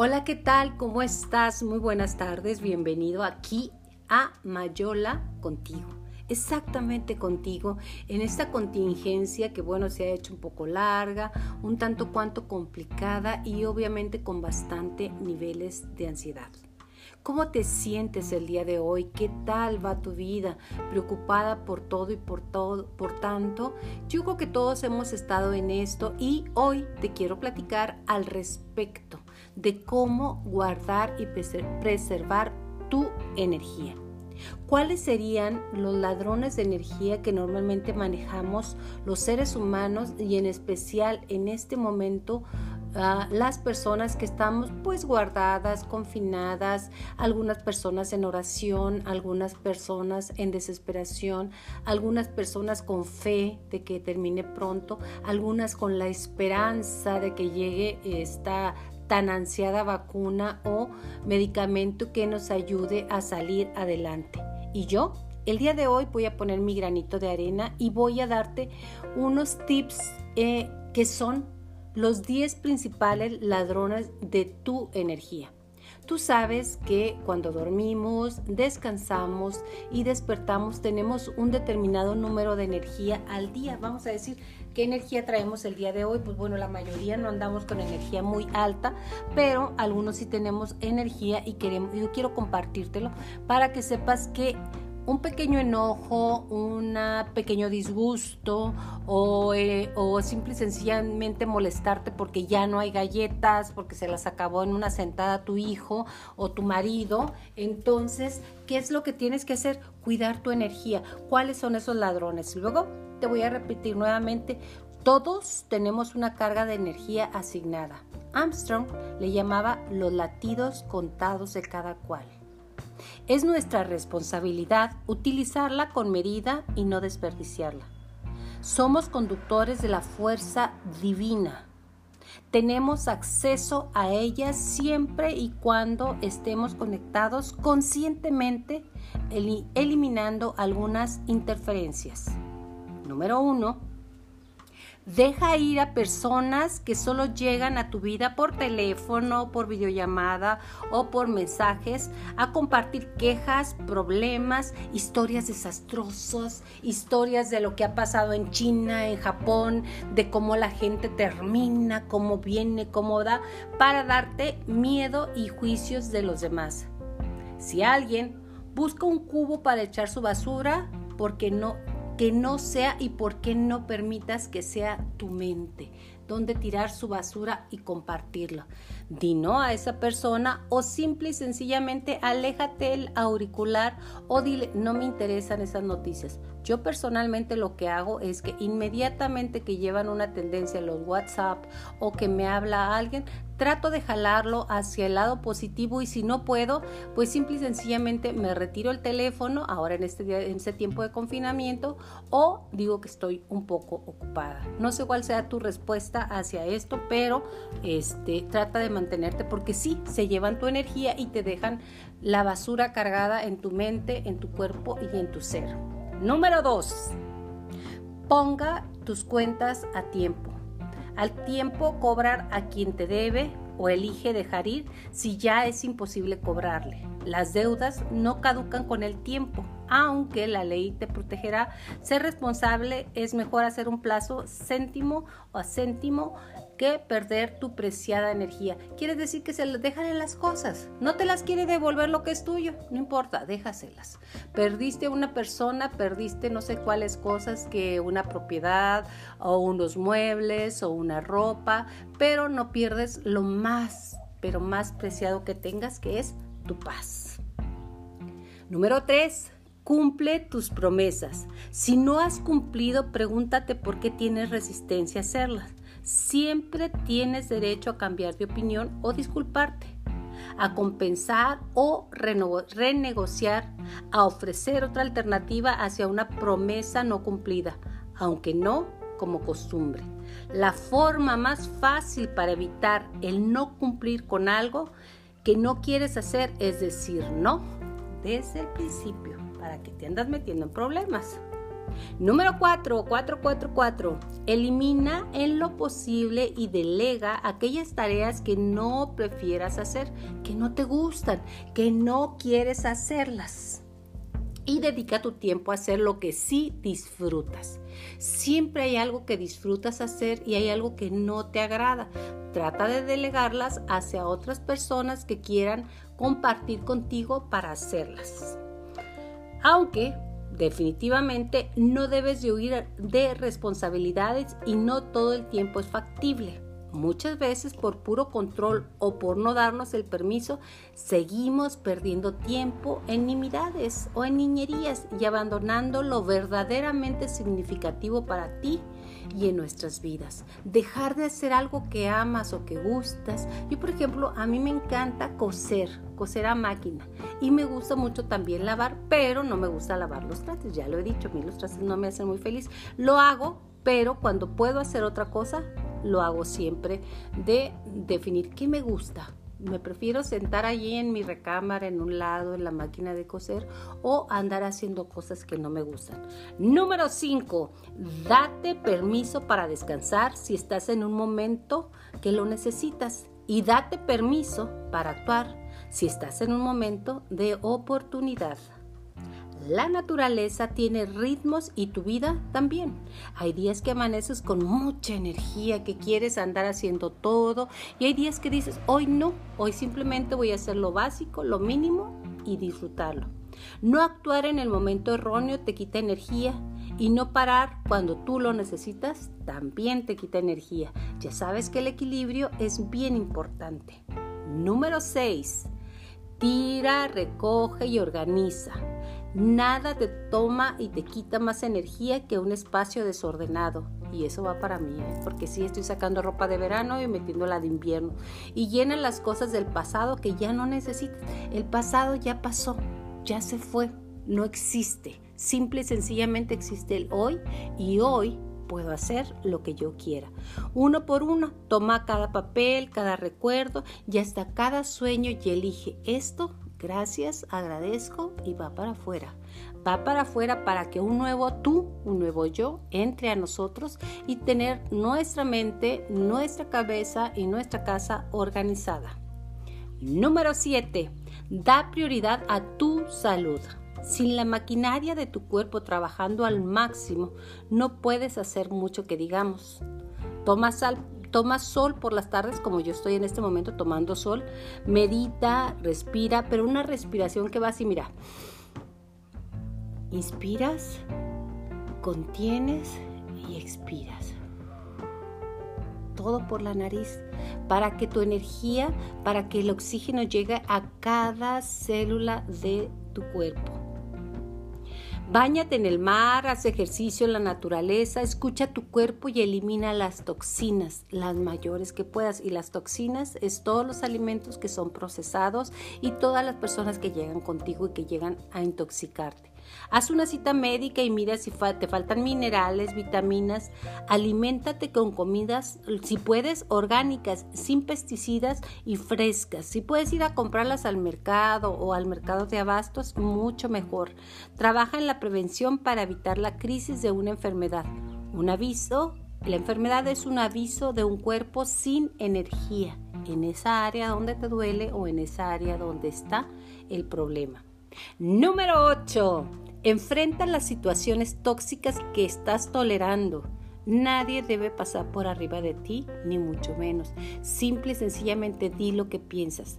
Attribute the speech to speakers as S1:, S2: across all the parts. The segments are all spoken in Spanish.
S1: Hola, ¿qué tal? ¿Cómo estás? Muy buenas tardes. Bienvenido aquí a Mayola contigo. Exactamente contigo en esta contingencia que bueno se ha hecho un poco larga, un tanto cuanto complicada y obviamente con bastante niveles de ansiedad. ¿Cómo te sientes el día de hoy? ¿Qué tal va tu vida? ¿Preocupada por todo y por todo? Por tanto, yo creo que todos hemos estado en esto y hoy te quiero platicar al respecto de cómo guardar y preservar tu energía. ¿Cuáles serían los ladrones de energía que normalmente manejamos los seres humanos y en especial en este momento las personas que estamos pues guardadas, confinadas, algunas personas en oración, algunas personas en desesperación, algunas personas con fe de que termine pronto, algunas con la esperanza de que llegue esta tan ansiada vacuna o medicamento que nos ayude a salir adelante. Y yo, el día de hoy voy a poner mi granito de arena y voy a darte unos tips eh, que son los 10 principales ladrones de tu energía. Tú sabes que cuando dormimos, descansamos y despertamos tenemos un determinado número de energía al día. Vamos a decir, ¿qué energía traemos el día de hoy? Pues bueno, la mayoría no andamos con energía muy alta, pero algunos sí tenemos energía y yo quiero compartírtelo para que sepas que un pequeño enojo, un pequeño disgusto o, eh, o simple y sencillamente molestarte porque ya no hay galletas, porque se las acabó en una sentada tu hijo o tu marido. Entonces, ¿qué es lo que tienes que hacer? Cuidar tu energía. ¿Cuáles son esos ladrones? Luego te voy a repetir nuevamente, todos tenemos una carga de energía asignada. Armstrong le llamaba los latidos contados de cada cual. Es nuestra responsabilidad utilizarla con medida y no desperdiciarla. Somos conductores de la fuerza divina. Tenemos acceso a ella siempre y cuando estemos conectados conscientemente, eliminando algunas interferencias. Número uno, Deja ir a personas que solo llegan a tu vida por teléfono, por videollamada o por mensajes a compartir quejas, problemas, historias desastrosas, historias de lo que ha pasado en China, en Japón, de cómo la gente termina, cómo viene, cómo da, para darte miedo y juicios de los demás. Si alguien busca un cubo para echar su basura, porque no que no sea y por qué no permitas que sea tu mente, donde tirar su basura y compartirla. Di no a esa persona o simple y sencillamente aléjate el auricular o dile no me interesan esas noticias. Yo personalmente lo que hago es que inmediatamente que llevan una tendencia en los WhatsApp o que me habla alguien, trato de jalarlo hacia el lado positivo y si no puedo, pues simple y sencillamente me retiro el teléfono ahora en este, día, en este tiempo de confinamiento o digo que estoy un poco ocupada. No sé cuál sea tu respuesta hacia esto, pero este, trata de mantenerte porque sí, se llevan tu energía y te dejan la basura cargada en tu mente, en tu cuerpo y en tu ser. Número 2. Ponga tus cuentas a tiempo. Al tiempo cobrar a quien te debe o elige dejar ir si ya es imposible cobrarle. Las deudas no caducan con el tiempo, aunque la ley te protegerá. Ser responsable es mejor hacer un plazo céntimo o a céntimo que perder tu preciada energía. Quiere decir que se le dejan las cosas. No te las quiere devolver lo que es tuyo. No importa, déjaselas. Perdiste una persona, perdiste no sé cuáles cosas que una propiedad o unos muebles o una ropa, pero no pierdes lo más, pero más preciado que tengas, que es tu paz. Número 3. Cumple tus promesas. Si no has cumplido, pregúntate por qué tienes resistencia a hacerlas. Siempre tienes derecho a cambiar de opinión o disculparte, a compensar o renegociar, a ofrecer otra alternativa hacia una promesa no cumplida, aunque no como costumbre. La forma más fácil para evitar el no cumplir con algo que no quieres hacer es decir no desde el principio para que te andas metiendo en problemas. Número 4, 444. Elimina en lo posible y delega aquellas tareas que no prefieras hacer, que no te gustan, que no quieres hacerlas. Y dedica tu tiempo a hacer lo que sí disfrutas. Siempre hay algo que disfrutas hacer y hay algo que no te agrada. Trata de delegarlas hacia otras personas que quieran compartir contigo para hacerlas. Aunque definitivamente no debes de huir de responsabilidades y no todo el tiempo es factible. Muchas veces por puro control o por no darnos el permiso, seguimos perdiendo tiempo en nimiedades o en niñerías y abandonando lo verdaderamente significativo para ti y en nuestras vidas. Dejar de hacer algo que amas o que gustas. Yo, por ejemplo, a mí me encanta coser, coser a máquina. Y me gusta mucho también lavar, pero no me gusta lavar los trastes. Ya lo he dicho, a mí los trastes no me hacen muy feliz. Lo hago, pero cuando puedo hacer otra cosa, lo hago siempre de definir qué me gusta. Me prefiero sentar allí en mi recámara, en un lado, en la máquina de coser, o andar haciendo cosas que no me gustan. Número 5. Date permiso para descansar si estás en un momento que lo necesitas. Y date permiso para actuar si estás en un momento de oportunidad. La naturaleza tiene ritmos y tu vida también. Hay días que amaneces con mucha energía, que quieres andar haciendo todo y hay días que dices, hoy no, hoy simplemente voy a hacer lo básico, lo mínimo y disfrutarlo. No actuar en el momento erróneo te quita energía y no parar cuando tú lo necesitas también te quita energía. Ya sabes que el equilibrio es bien importante. Número 6. Tira, recoge y organiza. Nada te toma y te quita más energía que un espacio desordenado. Y eso va para mí, ¿eh? porque sí estoy sacando ropa de verano y metiéndola de invierno. Y llena las cosas del pasado que ya no necesitas. El pasado ya pasó, ya se fue, no existe. Simple y sencillamente existe el hoy y hoy puedo hacer lo que yo quiera. Uno por uno, toma cada papel, cada recuerdo y hasta cada sueño y elige esto Gracias, agradezco y va para afuera. Va para afuera para que un nuevo tú, un nuevo yo, entre a nosotros y tener nuestra mente, nuestra cabeza y nuestra casa organizada. Número 7. Da prioridad a tu salud. Sin la maquinaria de tu cuerpo trabajando al máximo, no puedes hacer mucho que digamos. Toma sal toma sol por las tardes, como yo estoy en este momento tomando sol, medita, respira, pero una respiración que va así, mira. Inspiras, contienes y expiras. Todo por la nariz, para que tu energía, para que el oxígeno llegue a cada célula de tu cuerpo. Báñate en el mar, haz ejercicio en la naturaleza, escucha tu cuerpo y elimina las toxinas, las mayores que puedas. Y las toxinas es todos los alimentos que son procesados y todas las personas que llegan contigo y que llegan a intoxicarte. Haz una cita médica y mira si te faltan minerales, vitaminas. Aliméntate con comidas, si puedes, orgánicas, sin pesticidas y frescas. Si puedes ir a comprarlas al mercado o al mercado de abastos, mucho mejor. Trabaja en la prevención para evitar la crisis de una enfermedad. Un aviso, la enfermedad es un aviso de un cuerpo sin energía en esa área donde te duele o en esa área donde está el problema. Número 8. Enfrenta las situaciones tóxicas que estás tolerando. Nadie debe pasar por arriba de ti, ni mucho menos. Simple y sencillamente di lo que piensas.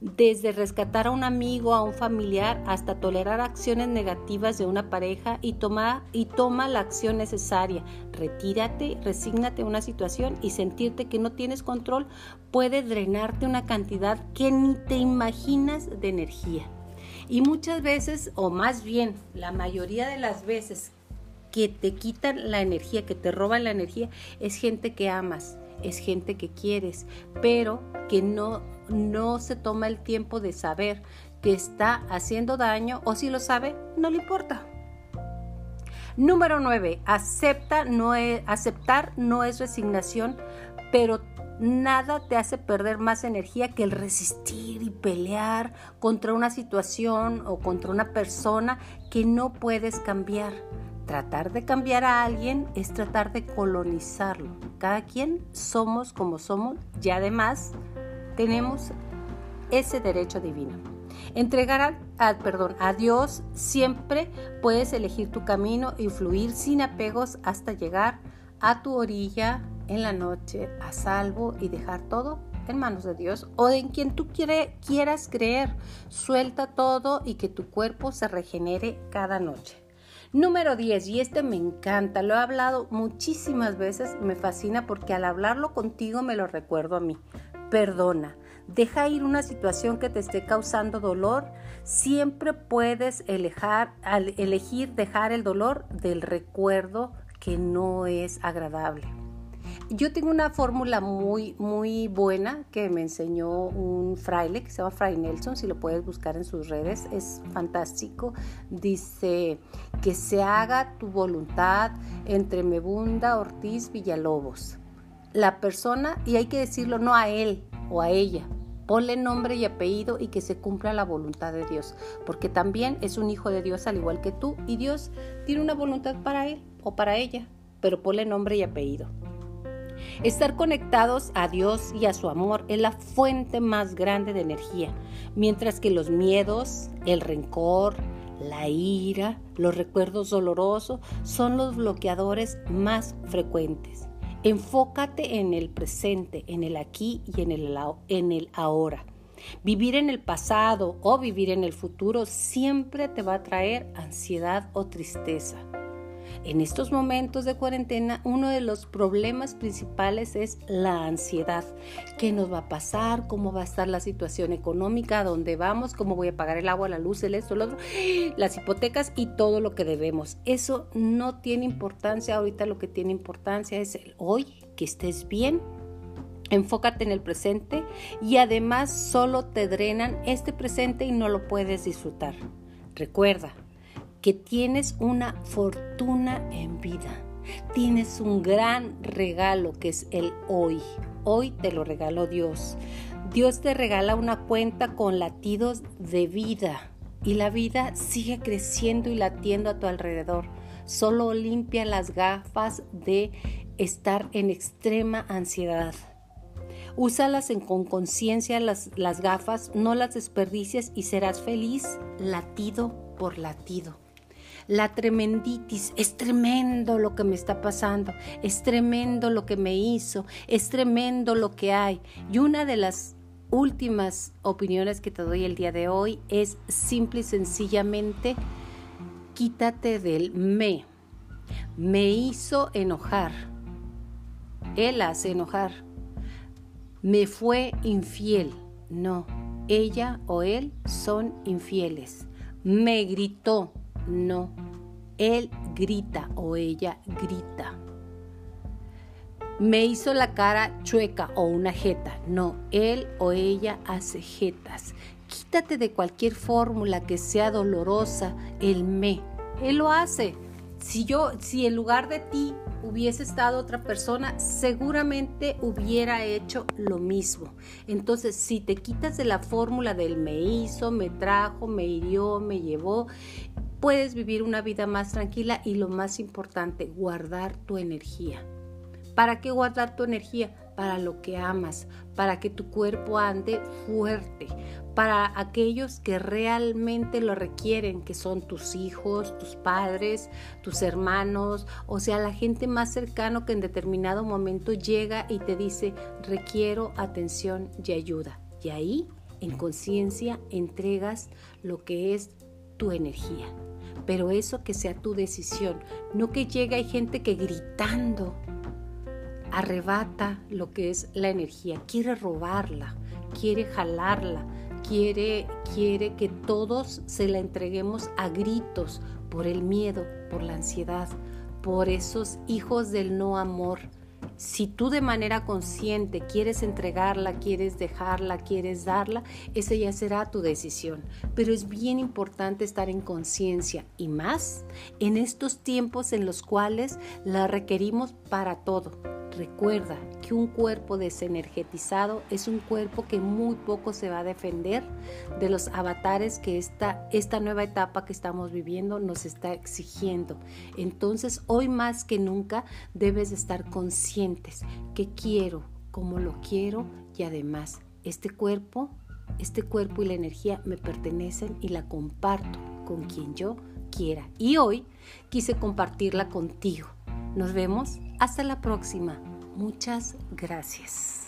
S1: Desde rescatar a un amigo, a un familiar, hasta tolerar acciones negativas de una pareja y toma, y toma la acción necesaria. Retírate, resígnate a una situación y sentirte que no tienes control puede drenarte una cantidad que ni te imaginas de energía. Y muchas veces, o más bien la mayoría de las veces que te quitan la energía, que te roban la energía, es gente que amas, es gente que quieres, pero que no, no se toma el tiempo de saber que está haciendo daño o si lo sabe, no le importa. Número 9. Acepta, no es, aceptar no es resignación, pero Nada te hace perder más energía que el resistir y pelear contra una situación o contra una persona que no puedes cambiar. Tratar de cambiar a alguien es tratar de colonizarlo. Cada quien somos como somos y además tenemos ese derecho divino. Entregar a, perdón, a Dios siempre puedes elegir tu camino y fluir sin apegos hasta llegar a tu orilla en la noche a salvo y dejar todo en manos de Dios o en quien tú quieras creer. Suelta todo y que tu cuerpo se regenere cada noche. Número 10, y este me encanta, lo he hablado muchísimas veces, me fascina porque al hablarlo contigo me lo recuerdo a mí. Perdona, deja ir una situación que te esté causando dolor. Siempre puedes elegir dejar el dolor del recuerdo que no es agradable. Yo tengo una fórmula muy, muy buena que me enseñó un fraile que se llama Fray Nelson, si lo puedes buscar en sus redes, es fantástico. Dice que se haga tu voluntad entre Mebunda Ortiz Villalobos. La persona, y hay que decirlo no a él o a ella, ponle nombre y apellido y que se cumpla la voluntad de Dios, porque también es un hijo de Dios al igual que tú y Dios tiene una voluntad para él o para ella, pero ponle nombre y apellido. Estar conectados a Dios y a su amor es la fuente más grande de energía, mientras que los miedos, el rencor, la ira, los recuerdos dolorosos son los bloqueadores más frecuentes. Enfócate en el presente, en el aquí y en el, ahora. Vivir en el pasado o vivir en el futuro siempre te va a traer ansiedad o tristeza. En estos momentos de cuarentena, uno de los problemas principales es la ansiedad. ¿Qué nos va a pasar? ¿Cómo va a estar la situación económica? dónde vamos? ¿Cómo voy a pagar el agua, la luz, el esto, el otro? Las hipotecas y todo lo que debemos. Eso no tiene importancia. Ahorita lo que tiene importancia es el hoy, que estés bien, Enfócate en el presente y además solo te drenan este presente y no lo puedes disfrutar. Recuerda, que tienes una fortuna en vida. Tienes un gran regalo que es el hoy. Hoy te lo regaló Dios. Dios te regala una cuenta con latidos de vida y la vida sigue creciendo y latiendo a tu alrededor. Solo limpia las gafas de estar en extrema ansiedad. Úsalas con conciencia las, las gafas, no las desperdicies y serás feliz latido por latido. La tremenditis, es tremendo lo que me está pasando, es tremendo lo que me hizo, es tremendo lo que hay. Y una de las últimas opiniones que te doy el día de hoy es simple y sencillamente quítate del me. Me hizo enojar. Él hace enojar. Me fue infiel. No, ella o él son infieles. Me gritó. No, él grita o ella grita. Me hizo la cara chueca o una jeta. No, él o ella hace jetas. Quítate de cualquier fórmula que sea dolorosa el me. Él lo hace. Si yo, si en lugar de ti hubiese estado otra persona, seguramente hubiera hecho lo mismo. Entonces, si te quitas de la fórmula del me hizo, me trajo, me hirió, me llevó, puedes vivir una vida más tranquila y lo más importante, guardar tu energía. ¿Para qué guardar tu energía? Para lo que amas, para que tu cuerpo ande fuerte, para aquellos que realmente lo requieren, que son tus hijos, tus padres, tus hermanos, o sea, la gente más cercana que en determinado momento llega y te dice, requiero atención y ayuda. Y ahí, en conciencia, entregas lo que es tu energía pero eso que sea tu decisión, no que llegue hay gente que gritando arrebata lo que es la energía, quiere robarla, quiere jalarla, quiere quiere que todos se la entreguemos a gritos por el miedo, por la ansiedad, por esos hijos del no amor si tú de manera consciente quieres entregarla, quieres dejarla, quieres darla, esa ya será tu decisión. Pero es bien importante estar en conciencia y más en estos tiempos en los cuales la requerimos para todo Recuerda que un cuerpo desenergetizado es un cuerpo que muy poco se va a defender de los avatares que esta, esta nueva etapa que estamos viviendo nos está exigiendo. Entonces, hoy más que nunca debes estar conscientes que quiero, como lo quiero y además este cuerpo, este cuerpo y la energía me pertenecen y la comparto con quien yo quiera. Y hoy quise compartirla contigo. Nos vemos hasta la próxima. Muchas gracias.